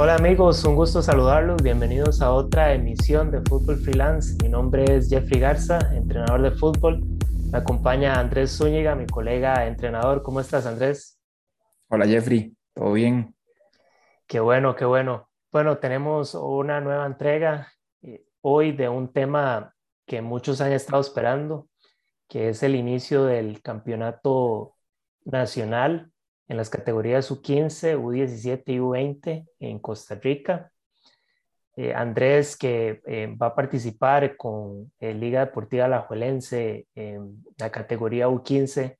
Hola amigos, un gusto saludarlos. Bienvenidos a otra emisión de Fútbol Freelance. Mi nombre es Jeffrey Garza, entrenador de fútbol. Me acompaña Andrés Zúñiga, mi colega entrenador. ¿Cómo estás, Andrés? Hola Jeffrey, ¿todo bien? Qué bueno, qué bueno. Bueno, tenemos una nueva entrega eh, hoy de un tema que muchos han estado esperando, que es el inicio del campeonato nacional en las categorías U15, U17 y U20 en Costa Rica. Eh, Andrés, que eh, va a participar con eh, Liga Deportiva Alajuelense en la categoría U15,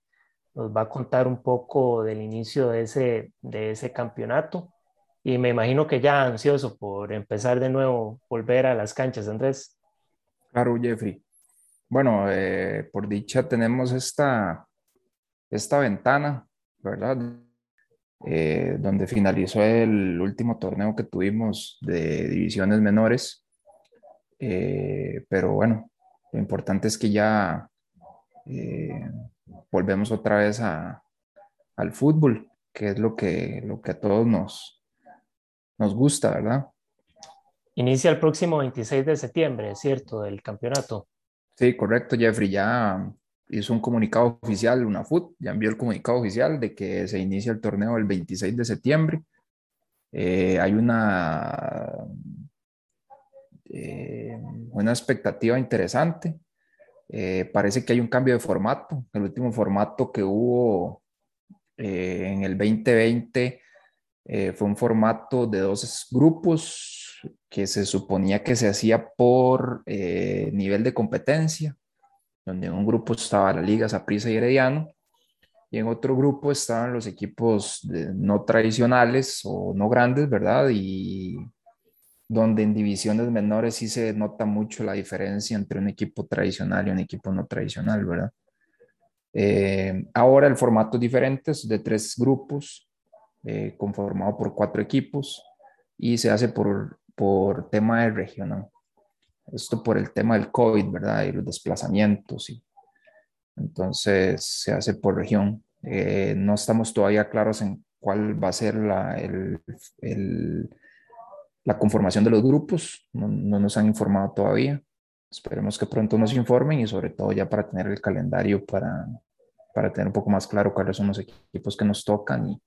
nos va a contar un poco del inicio de ese, de ese campeonato. Y me imagino que ya ansioso por empezar de nuevo, volver a las canchas, Andrés. Claro, Jeffrey. Bueno, por dicha tenemos esta, esta ventana ¿verdad? Eh, donde finalizó el último torneo que tuvimos de divisiones menores. Eh, pero bueno, lo importante es que ya eh, volvemos otra vez a, al fútbol, que es lo que, lo que a todos nos, nos gusta, ¿verdad? Inicia el próximo 26 de septiembre, ¿cierto? El campeonato. Sí, correcto, Jeffrey. Ya hizo un comunicado oficial, una FUT, ya envió el comunicado oficial de que se inicia el torneo el 26 de septiembre. Eh, hay una, eh, una expectativa interesante. Eh, parece que hay un cambio de formato. El último formato que hubo en el 2020 fue un formato de dos grupos que se suponía que se hacía por nivel de competencia donde en un grupo estaba la Liga Saprissa y Herediano, y en otro grupo estaban los equipos no tradicionales o no grandes, ¿verdad? Y donde en divisiones menores sí se nota mucho la diferencia entre un equipo tradicional y un equipo no tradicional, ¿verdad? Eh, ahora el formato es diferente, es de tres grupos, eh, conformado por cuatro equipos, y se hace por, por tema de regional. Esto por el tema del COVID, ¿verdad? Y los desplazamientos. Y, entonces se hace por región. Eh, no estamos todavía claros en cuál va a ser la, el, el, la conformación de los grupos. No, no, nos han informado todavía. Esperemos que pronto nos informen y sobre todo ya para tener el calendario para, para tener un poco más claro cuáles son los equipos que nos tocan y,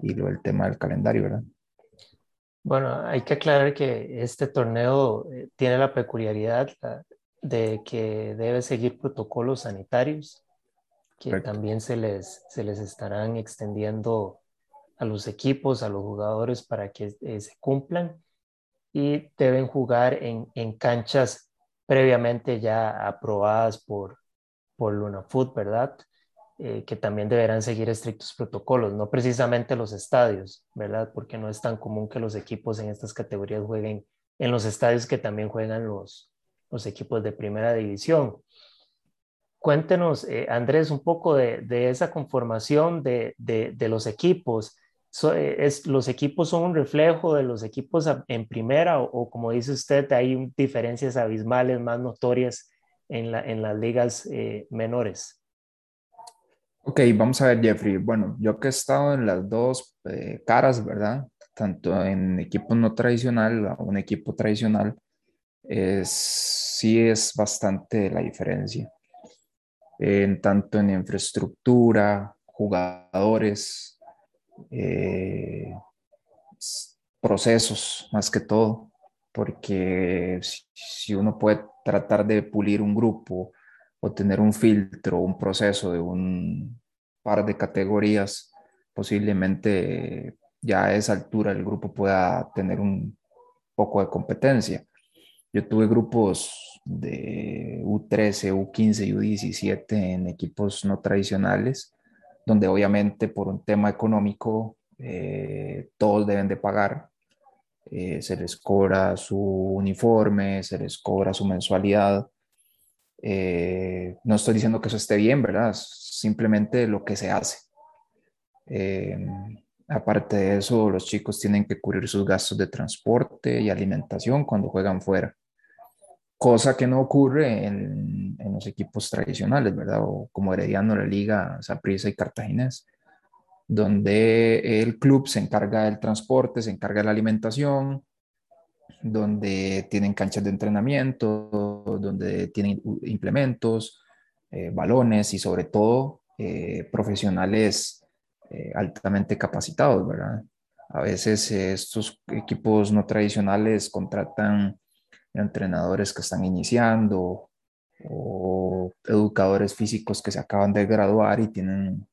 y lo del tema del calendario, ¿verdad? Bueno, hay que aclarar que este torneo eh, tiene la peculiaridad de que debe seguir protocolos sanitarios que también se les, se les estarán extendiendo a los equipos, a los jugadores para que eh, se cumplan y deben jugar en, en, canchas previamente ya aprobadas por, por Foot, ¿verdad? Eh, que también deberán seguir estrictos protocolos, no precisamente los estadios, ¿verdad? Porque no es tan común que los equipos en estas categorías jueguen en los estadios que también juegan los, los equipos de primera división. Cuéntenos, eh, Andrés, un poco de, de esa conformación de, de, de los equipos. Eh, es, ¿Los equipos son un reflejo de los equipos en primera o, como dice usted, hay diferencias abismales más notorias en, la, en las ligas menores? Ok, vamos a ver, Jeffrey. Bueno, yo que he estado en las dos eh, caras, ¿verdad? Tanto en equipo no tradicional o un equipo tradicional, sí es bastante la diferencia. En tanto en infraestructura, jugadores, eh, procesos, más que todo, porque si uno puede tratar de pulir un grupo, o tener un filtro, un proceso de un par de categorías, posiblemente ya a esa altura el grupo pueda tener un poco de competencia. Yo tuve grupos de U13, U15 y U17 en equipos no tradicionales, donde obviamente por un tema económico eh, todos deben de pagar. Eh, se les cobra su uniforme, se les cobra su mensualidad eh, no estoy diciendo que eso esté bien, ¿verdad? Simplemente lo que se hace. Eh, aparte de eso, los chicos tienen que cubrir sus gastos de transporte y alimentación cuando juegan fuera, cosa que no ocurre en, en los equipos tradicionales, ¿verdad? O como Herediano, la Liga, Saprissa y Cartaginés. donde el club se encarga del transporte, se encarga de la alimentación, donde tienen canchas de entrenamiento, donde tienen implementos, eh, balones y sobre todo eh, profesionales eh, altamente capacitados, ¿verdad? A veces estos equipos no tradicionales contratan entrenadores que están iniciando o educadores físicos que se acaban de graduar y tienen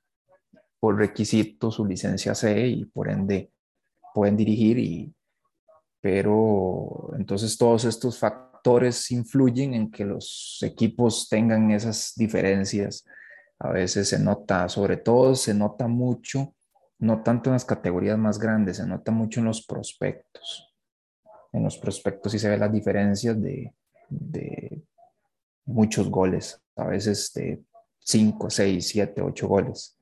por requisito su licencia C y por ende pueden dirigir y pero entonces todos estos factores influyen en que los equipos tengan esas diferencias. A veces se nota, sobre todo se nota mucho, no tanto en las categorías más grandes, se nota mucho en los prospectos. En los prospectos sí se ven las diferencias de, de muchos goles, a veces de 5, 6, 7, 8 goles,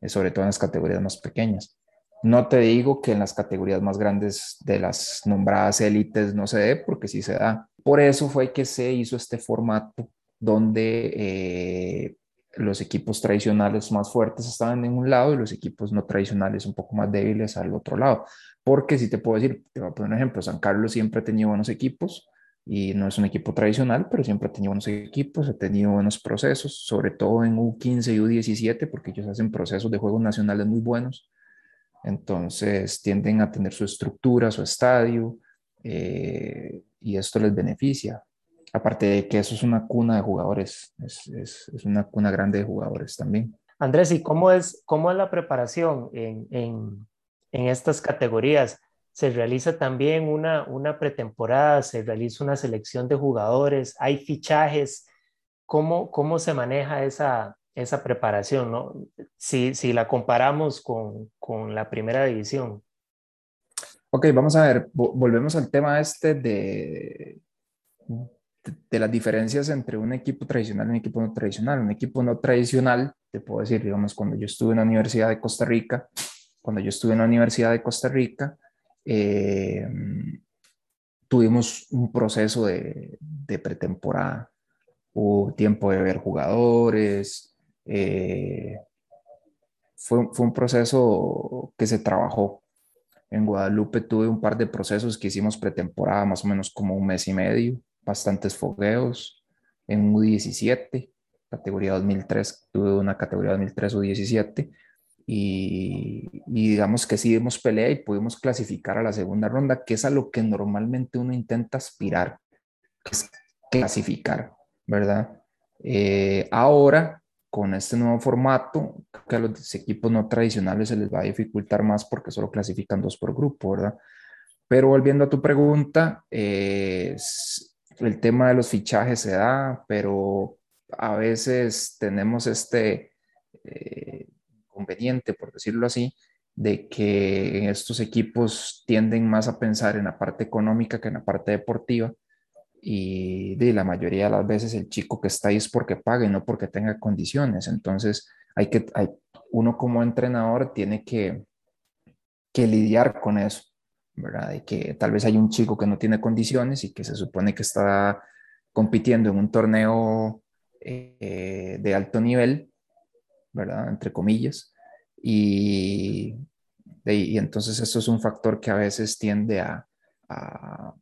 eh, sobre todo en las categorías más pequeñas. No te digo que en las categorías más grandes de las nombradas élites no se dé, porque sí se da. Por eso fue que se hizo este formato donde eh, los equipos tradicionales más fuertes estaban en un lado y los equipos no tradicionales un poco más débiles al otro lado. Porque si te puedo decir, te voy a poner un ejemplo, San Carlos siempre ha tenido buenos equipos y no es un equipo tradicional, pero siempre ha tenido buenos equipos, ha tenido buenos procesos, sobre todo en U15 y U17, porque ellos hacen procesos de juegos nacionales muy buenos entonces tienden a tener su estructura, su estadio, eh, y esto les beneficia. Aparte de que eso es una cuna de jugadores, es, una cuna grande de jugadores también. Andrés, ¿y cómo es, cómo es la preparación en, en, en estas categorías? ¿Se realiza también una, una pretemporada? ¿Se realiza una selección de jugadores? ¿Hay fichajes? ¿Cómo, cómo se maneja esa, esa preparación, ¿no? Si, si la comparamos con, con, la primera división. Ok, vamos a ver, volvemos al tema este de, de las diferencias entre un equipo tradicional y un equipo no tradicional. Un equipo no tradicional, te puedo decir, digamos, cuando yo estuve en la Universidad de Costa Rica, cuando yo estuve en la Universidad de Costa Rica, eh, tuvimos un proceso de, de pretemporada. Hubo tiempo de ver jugadores, eh, fue, un proceso que se trabajó. En Guadalupe tuve un par de procesos que hicimos pretemporada, más o menos como un mes y medio, bastantes fogueos. En U17, categoría 2003, tuve una categoría 2003 U17. Y, y, digamos que sí dimos pelea y pudimos clasificar a la segunda ronda, que es a lo que normalmente uno intenta aspirar, es clasificar, ¿verdad? Eh, ahora con este nuevo formato, que a los equipos no tradicionales se les va a dificultar más porque solo clasifican dos por grupo, ¿verdad? Pero volviendo a tu pregunta, el tema de los fichajes se da, pero a veces tenemos este eh, inconveniente, por decirlo así, de que estos equipos tienden más a pensar en la parte económica que en la parte deportiva y de la mayoría de las veces el chico que está ahí es porque paga y no porque tenga condiciones. Entonces, hay que, hay, uno como entrenador tiene que, que lidiar con eso, ¿verdad? De que tal vez hay un chico que no tiene condiciones y que se supone que está compitiendo en un torneo eh, de alto nivel, ¿verdad? Entre comillas. Y, y, entonces esto es un factor que a veces tiende a, a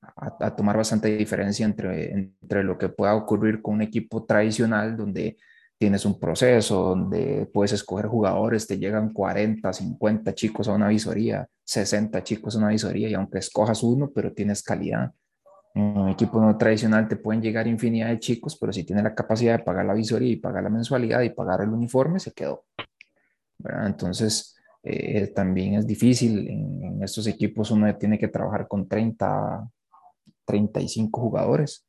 a, tomar bastante diferencia entre, entre lo que pueda ocurrir con un equipo tradicional donde tienes un proceso, donde puedes escoger jugadores, te llegan 40, 50 chicos a una visoría, 60 chicos a una visoría y aunque escojas uno, pero tienes calidad. En un equipo no tradicional te pueden llegar infinidad de chicos, pero si tienes la capacidad de pagar la visoría y pagar la mensualidad y pagar el uniforme, se quedó. Entonces, eh, también es difícil. En, en, estos equipos uno tiene que trabajar con 30, 35 jugadores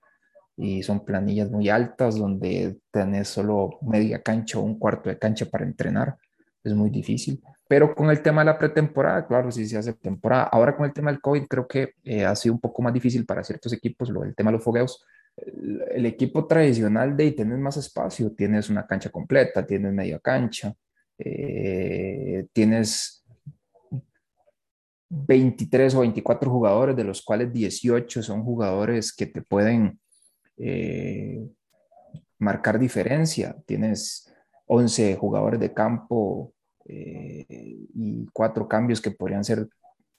y son planillas muy altas donde tenés solo media cancha o un cuarto de cancha para entrenar. Es muy difícil. Pero con el tema de la pretemporada, claro, si se hace temporada. Ahora con el tema del COVID creo que eh, ha sido un poco más difícil para ciertos equipos, lo, el tema de los fogueos. El, el equipo tradicional de ahí tienes más espacio, tienes una cancha completa, tienes media cancha, eh, tienes 23 o 24 jugadores, de los cuales 18 son jugadores que te pueden eh, marcar diferencia. Tienes 11 jugadores de campo, cuatro cambios que podrían ser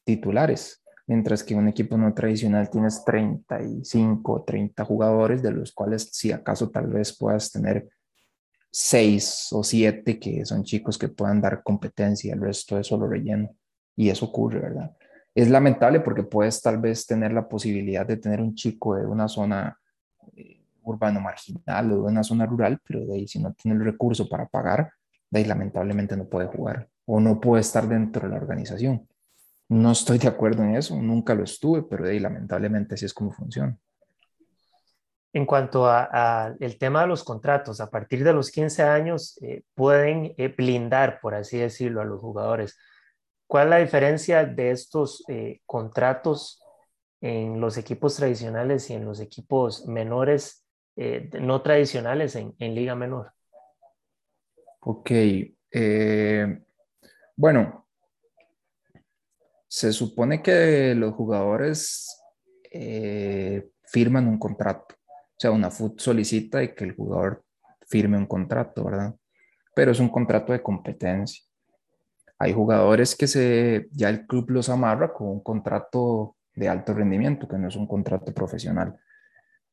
titulares, mientras que un equipo no tradicional tienes 35, 30 jugadores, de los cuales si acaso tal vez puedas tener seis o siete que son chicos que puedan dar competencia, el resto es solo relleno. Y eso ocurre, ¿verdad? Es lamentable porque puedes tal vez tener la posibilidad de tener un chico de una zona eh, urbano marginal o de una zona rural, pero de ahí si no tiene el recurso para pagar, de ahí lamentablemente no puede jugar o no puede estar dentro de la organización. No estoy de acuerdo en eso, nunca lo estuve, pero de ahí lamentablemente así es como funciona. En cuanto a, el tema de los contratos, a partir de los 15 años eh, pueden eh, blindar, por así decirlo, a los jugadores. ¿Cuál es la diferencia de estos eh, contratos en los equipos tradicionales y en los equipos menores, no tradicionales en, Liga Menor? Ok. bueno, se supone que los jugadores firman un contrato o sea, una FUT solicita y que el jugador firme un contrato, ¿verdad? Pero es un contrato de competencia. Hay jugadores que se, ya el club los amarra con un contrato de alto rendimiento, que no es un contrato profesional.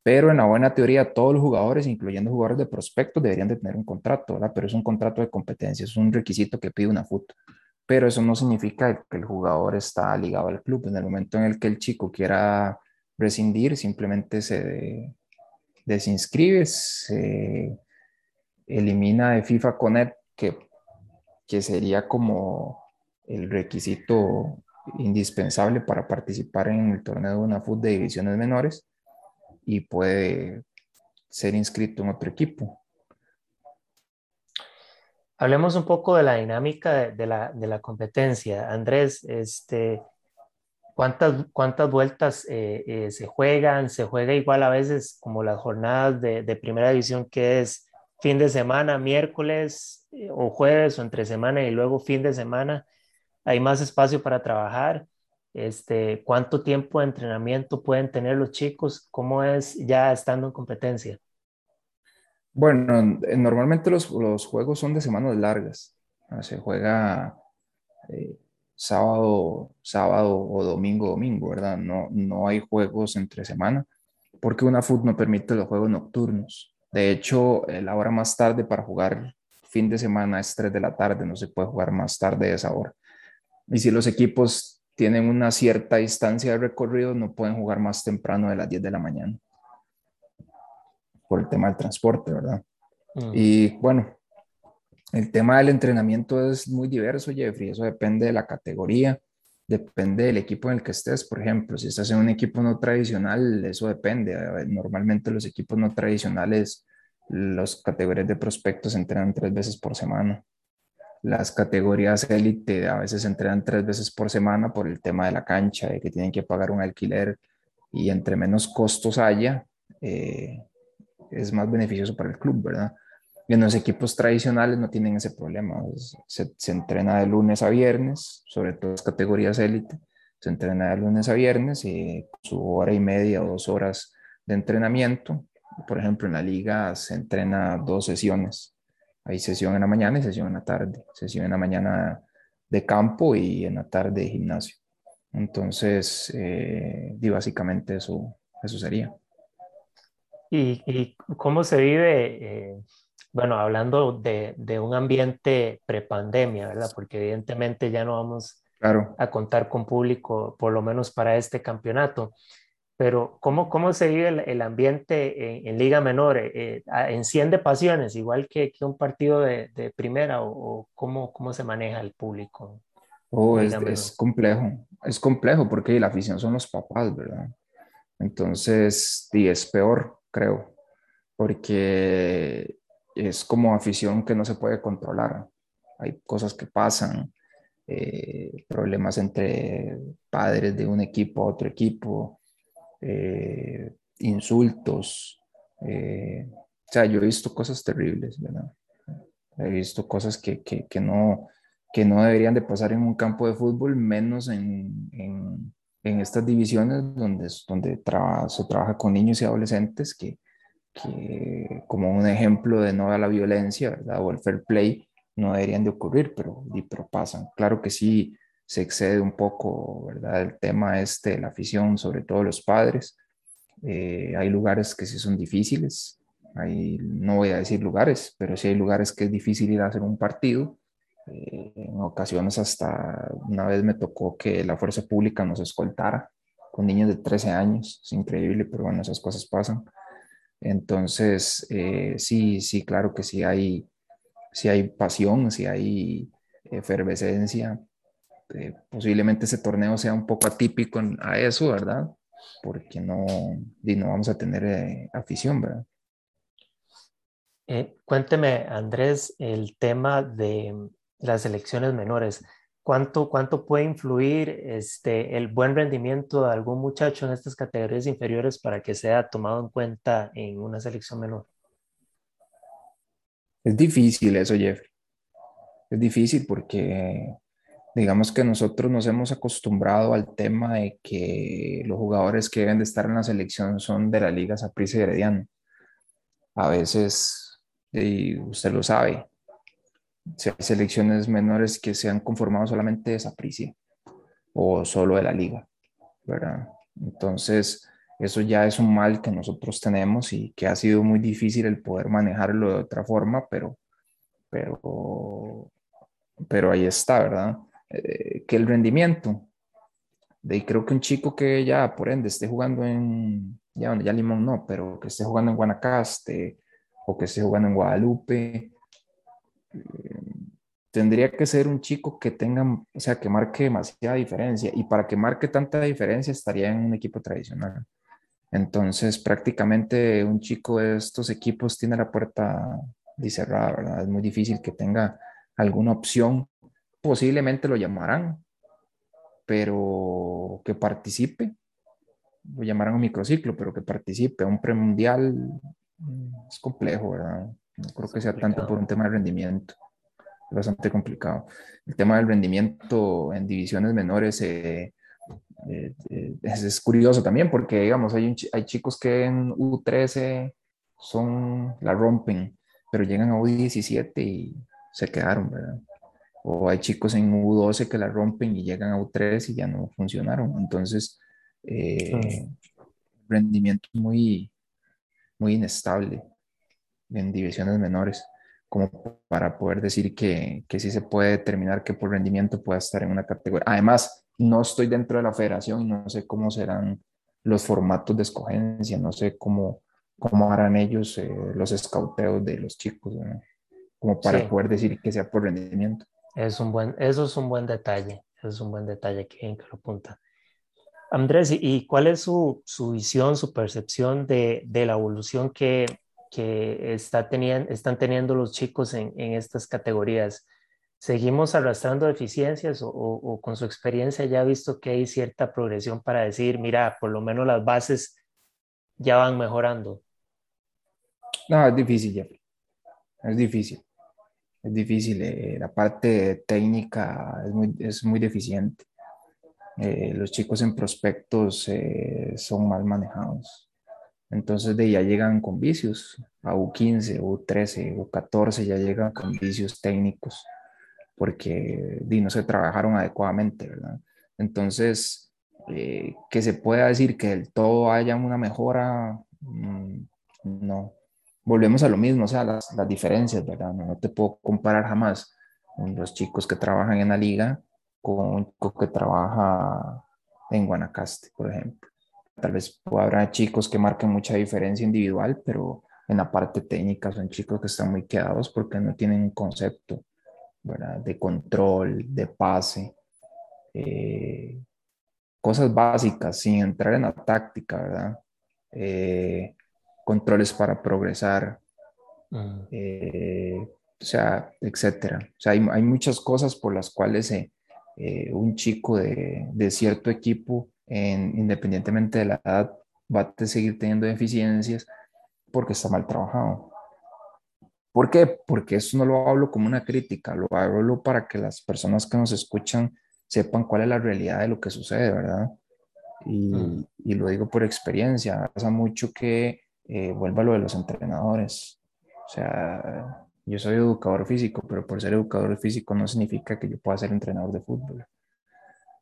Pero en la buena teoría, todos los jugadores, incluyendo jugadores de prospecto, deberían de tener un contrato, ¿verdad? Pero es un contrato de competencia, es un requisito que pide una FUT. Pero eso no significa que el jugador está ligado al club. En el momento en el que el chico quiera rescindir, simplemente se, desinscribe, se elimina de FIFA Connect, que, que sería como el requisito indispensable para participar en el torneo de una fútbol de divisiones menores y puede ser inscrito en otro equipo. Hablemos un poco de la dinámica de, la, de la, competencia. Andrés, este, ¿Cuántas, cuántas vueltas eh, eh, se juegan? Se juega igual a veces como las jornadas de, de primera división que es fin de semana, miércoles eh, o jueves o entre semana y luego fin de semana. Hay más espacio para trabajar. Este, ¿Cuánto tiempo de entrenamiento pueden tener los chicos? ¿Cómo es ya estando en competencia? Bueno, normalmente los, los juegos son de semanas largas. Se juega sábado, sábado o domingo, domingo, ¿verdad? No, no hay juegos entre semana porque una FUT no permite los juegos nocturnos. De hecho, eh, la hora más tarde para jugar fin de semana es 3 de la tarde, no se puede jugar más tarde de esa hora. Y si los equipos tienen una cierta distancia de recorrido, no pueden jugar más temprano de las 10 de la mañana por el tema del transporte, ¿verdad? Mm. Y bueno, el tema del entrenamiento es muy diverso, Jeffrey. Eso depende de la categoría, depende del equipo en el que estés. Por ejemplo, si estás en un equipo no tradicional, eso depende. Normalmente los equipos no tradicionales, las categorías de prospectos entrenan tres veces por semana. Las categorías élite a veces entrenan tres veces por semana por el tema de la cancha, de que tienen que pagar un alquiler y entre menos costos haya, eh, es más beneficioso para el club, ¿verdad? En los equipos tradicionales no tienen ese problema. Se, se, entrena de lunes a viernes, sobre todo las categorías élite. Se entrena de lunes a viernes y su hora y media o dos horas de entrenamiento. Por ejemplo, en la liga se entrena dos sesiones. Hay sesión en la mañana y sesión en la tarde. Sesión en la mañana de campo y en la tarde de gimnasio. Entonces, eh, y básicamente eso, eso sería. ¿Y, y cómo se vive? Eh bueno, hablando de, de un ambiente prepandemia, ¿verdad? Porque evidentemente ya no vamos a contar con público, por lo menos para este campeonato. Pero ¿cómo, cómo se vive el, ambiente en, Liga Menor? Eh, eh, ¿Enciende pasiones igual que, que un partido de, de primera o, cómo, cómo se maneja el público? Oh, es, es, complejo, es complejo porque la afición son los papás, ¿verdad? Entonces, y es peor, creo, porque es como afición que no se puede controlar. Hay cosas que pasan, eh, problemas entre padres de un equipo a otro equipo, eh, insultos. Eh, o sea, yo he visto cosas terribles, ¿verdad? He visto cosas que, que, que, no, que no deberían de pasar en un campo de fútbol, menos en, en, en estas divisiones donde, donde se trabaja con niños y adolescentes que, que como un ejemplo de no a la violencia, ¿verdad? O el fair play, no deberían de ocurrir, pero, pero pasan. Claro que sí se excede un poco, ¿verdad? El tema este de la afición, sobre todo los padres. Eh, hay lugares que sí son difíciles, hay, no voy a decir lugares, pero sí hay lugares que es difícil ir a hacer un partido. Eh, en ocasiones hasta una vez me tocó que la fuerza pública nos escoltara con niños de 13 años, es increíble, pero bueno, esas cosas pasan. Entonces, eh, sí, sí, claro que sí hay, sí hay pasión, sí hay efervescencia. Eh, posiblemente ese torneo sea un poco atípico a eso, ¿verdad? Porque no, no vamos a tener eh, afición, ¿verdad? cuénteme, Andrés, el tema de las elecciones menores. ¿Cuánto, cuánto puede influir este, el buen rendimiento de algún muchacho en estas categorías inferiores para que sea tomado en cuenta en una selección menor? Es difícil eso, Jeff. Es difícil porque digamos que nosotros nos hemos acostumbrado al tema de que los jugadores que deben de estar en la selección son de la Liga Saprissa y Herediano. A veces, y usted lo sabe, hay selecciones menores que se han conformado solamente de Saprissa o solo de la liga, ¿verdad? Entonces, eso ya es un mal que nosotros tenemos y que ha sido muy difícil el poder manejarlo de otra forma, pero, pero, pero ahí está, ¿verdad? Eh, que el rendimiento, de creo que un chico que ya, por ende, esté jugando en, ya, ya Limón no, pero que esté jugando en Guanacaste o que esté jugando en Guadalupe, tendría que ser un chico que tenga, o sea, que marque demasiada diferencia. Y para que marque tanta diferencia estaría en un equipo tradicional. Entonces, prácticamente un chico de estos equipos tiene la puerta cerrada, ¿verdad? Es muy difícil que tenga alguna opción. Posiblemente lo llamarán, pero que participe. Lo llamarán un microciclo, pero que participe. Un premundial mm, es complejo, ¿verdad? No creo que sea tanto por un tema de rendimiento. Es bastante complicado. El tema del rendimiento en divisiones menores eh, eh, eh, es, curioso también porque, digamos, hay, hay chicos que en U13 son, la rompen, pero llegan a U17 y se quedaron, ¿verdad? O hay chicos en U12 que la rompen y llegan a U3 y ya no funcionaron. Entonces, rendimiento muy, muy inestable en divisiones menores, como para poder decir que, que sí se puede determinar que por rendimiento pueda estar en una categoría. Además, no estoy dentro de la federación y no sé cómo serán los formatos de escogencia, no sé cómo, cómo harán ellos eh, los escauteos de los chicos, como para poder decir que sea por rendimiento. Es un buen, eso es un buen detalle, eso es un buen detalle que bien que lo apunta. Andrés, ¿y cuál es su, su visión, su percepción de, de la evolución que, que están teniendo los chicos en, estas categorías. ¿Seguimos arrastrando deficiencias o, con su experiencia ya ha visto que hay cierta progresión para decir, mira, por lo menos las bases ya van mejorando? No, es difícil, Jeffrey. Es difícil. Es difícil. Eh, la parte técnica es muy, es muy deficiente. Eh, los chicos en prospectos eh, son mal manejados entonces de ya llegan con vicios, a U15, U13, U14 ya llegan con vicios técnicos porque no se trabajaron adecuadamente, ¿verdad? Entonces, eh, que se pueda decir que del todo haya una mejora, mm, no. Volvemos a lo mismo, o sea, las, las diferencias, ¿verdad? No, no, te puedo comparar jamás los chicos que trabajan en la liga con un chico que trabaja en Guanacaste, por ejemplo. Tal vez habrá chicos que marquen mucha diferencia individual, pero en la parte técnica son chicos que están muy quedados porque no tienen un concepto ¿verdad? de control, de pase, eh, cosas básicas sin entrar en la táctica, ¿verdad? Eh, controles para progresar, eh, o sea, etcétera. O sea, hay, hay, muchas cosas por las cuales un chico de, de cierto equipo independientemente de la edad, va a seguir teniendo deficiencias porque está mal trabajado. ¿Por qué? Porque eso no lo hablo como una crítica, lo hablo para que las personas que nos escuchan sepan cuál es la realidad de lo que sucede, ¿verdad? Y, mm. y lo digo por experiencia, pasa mucho que eh, vuelva lo de los entrenadores. O sea, Yo soy educador físico, pero por ser educador físico no significa que yo pueda ser entrenador de fútbol.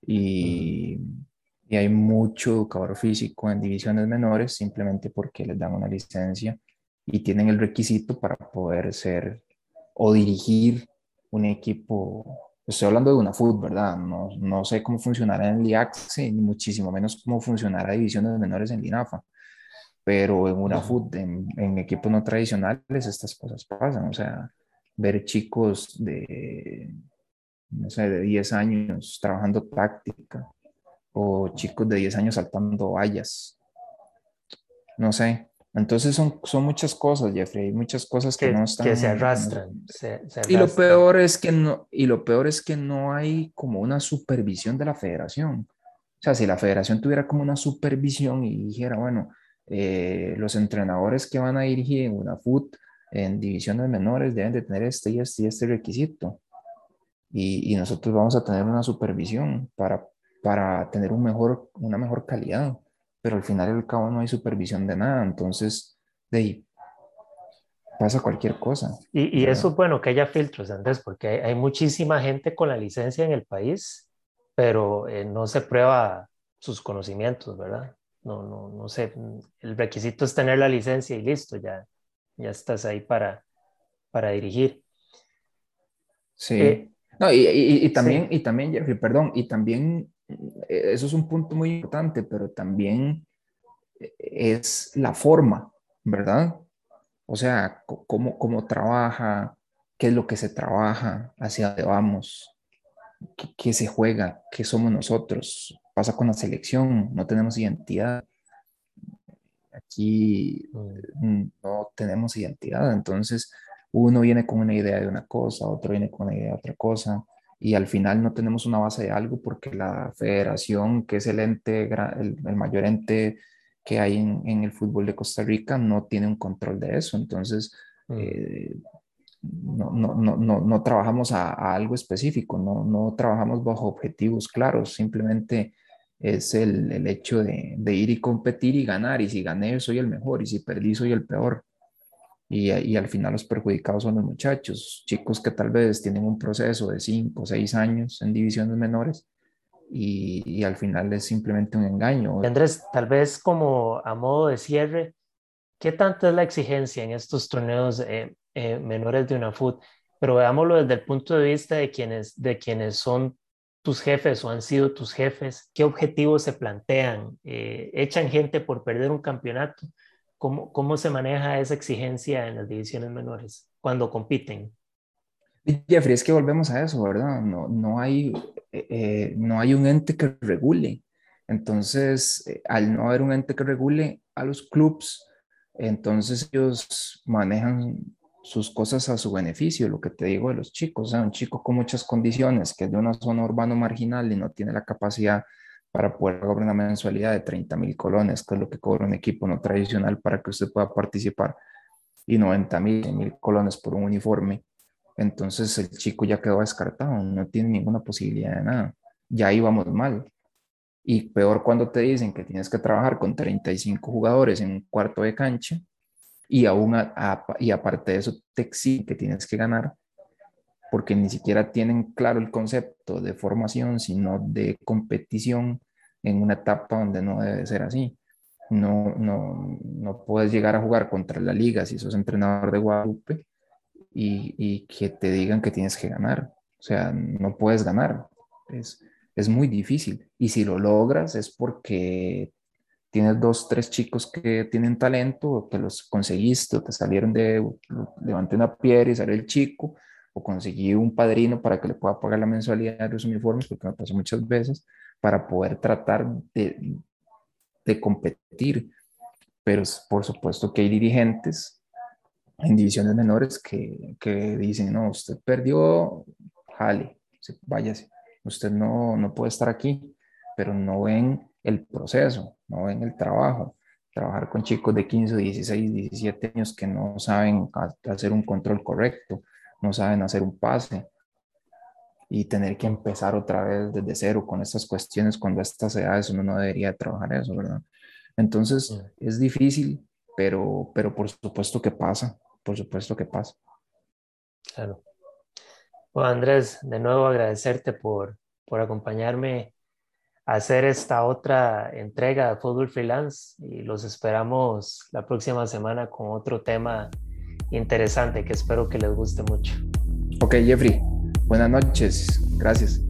Y, y hay mucho educador físico en divisiones menores simplemente porque les dan una licencia y tienen el requisito para poder ser o dirigir un equipo. Estoy hablando de una fútbol, ¿verdad? No, no sé cómo funcionará en el IACSE, ni muchísimo menos cómo funcionará divisiones menores en LINAFA. Pero en una fútbol, en, en equipos no tradicionales, estas cosas pasan. O sea, ver chicos de, no sé, de 10 años trabajando táctica o chicos de 10 años saltando vallas. No sé, entonces son, son muchas cosas, Jeffrey, muchas cosas que, no están... Que se arrastran, Y lo peor es que no, y lo peor es que no hay como una supervisión de la federación. O sea, si la federación tuviera como una supervisión y dijera, bueno, eh, los entrenadores que van a dirigir en una FUT en divisiones menores deben de tener este y este y este requisito. Y, y nosotros vamos a tener una supervisión para, para tener un mejor, una mejor calidad pero al final y al cabo no hay supervisión de nada, entonces de ahí pasa cualquier cosa. Y, y eso es bueno que haya filtros, Andrés, porque hay, hay, muchísima gente con la licencia en el país, pero eh, no se prueba sus conocimientos, ¿verdad? No, no, no sé, el requisito es tener la licencia y listo, ya, ya estás ahí para, para dirigir. Sí. Eh, no, y, y, y, también, y también, Jeffrey, perdón, y también eso es un punto muy importante, pero también eh, es la forma, ¿verdad? O sea, cómo, cómo trabaja, qué es lo que se trabaja, hacia dónde vamos, qué, se juega, qué somos nosotros. Pasa con la selección, no tenemos identidad. Aquí mm, no tenemos identidad, entonces uno viene con una idea de una cosa, otro viene con una idea de otra cosa y al final no tenemos una base de algo porque la federación, que es el ente, el, mayor ente que hay en, el fútbol de Costa Rica, no tiene un control de eso. Entonces, mm. eh, no, no, no, no, trabajamos a, algo específico, no, no trabajamos bajo objetivos claros, simplemente es el, el hecho de, de, ir y competir y ganar, y si gané soy el mejor, y si perdí soy el peor y, al final los perjudicados son los muchachos, chicos que tal vez tienen un proceso de 5 o 6 años en divisiones menores y, al final es simplemente un engaño. Andrés, tal vez como a modo de cierre, ¿qué tanto es la exigencia en estos torneos eh, eh, menores de una FUT? Pero veámoslo desde el punto de vista de quienes, de quienes son tus jefes o han sido tus jefes, ¿qué objetivos se plantean? Eh, ¿Echan gente por perder un campeonato? ¿Cómo, ¿Cómo se maneja esa exigencia en las divisiones menores cuando compiten? Jeffrey, es que volvemos a eso, ¿verdad? No, no, hay, eh, eh, no hay un ente que regule. Entonces, eh, al no haber un ente que regule a los clubs, entonces ellos manejan sus cosas a su beneficio, lo que te digo de los chicos, o sea, un chico con muchas condiciones, que es de una zona urbano marginal y no tiene la capacidad para poder cobrar una mensualidad de 30 mil colones, que es lo que cobra un equipo no tradicional para que usted pueda participar, y 90 mil colones por un uniforme. Entonces el chico ya quedó descartado, no tiene ninguna posibilidad de nada. Ya íbamos mal. Y peor cuando te dicen que tienes que trabajar con 35 jugadores en un cuarto de cancha y aún y aparte de eso te exigen que tienes que ganar porque ni siquiera tienen claro el concepto de formación, sino de competición en una etapa donde no debe ser así. No, no, no puedes llegar a jugar contra la liga si sos entrenador de Guadalupe y, y que te digan que tienes que ganar. O sea, no puedes ganar. Es, es muy difícil. Y si lo logras es porque tienes dos, tres chicos que tienen talento, o que los conseguiste, o te salieron de, levanté una piedra y salió el chico, o conseguí un padrino para que le pueda pagar la mensualidad de los uniformes, porque me pasó muchas veces, para poder tratar de, competir. Pero por supuesto que hay dirigentes en divisiones menores que, que dicen, no, usted perdió, jale, váyase, usted no, no puede estar aquí, pero no ven el proceso, no ven el trabajo. Trabajar con chicos de 15, 16, 17 años que no saben hacer un control correcto, no saben hacer un pase y tener que empezar otra vez desde cero con estas cuestiones cuando a estas edades uno no debería trabajar eso, ¿verdad? Entonces es difícil, pero, pero por supuesto que pasa, por supuesto que pasa. Claro. Bueno, Andrés, de nuevo agradecerte por, por acompañarme a hacer esta otra entrega de Fútbol Freelance y los esperamos la próxima semana con otro tema interesante que espero que les guste mucho. Ok, Jeffrey, buenas noches, gracias.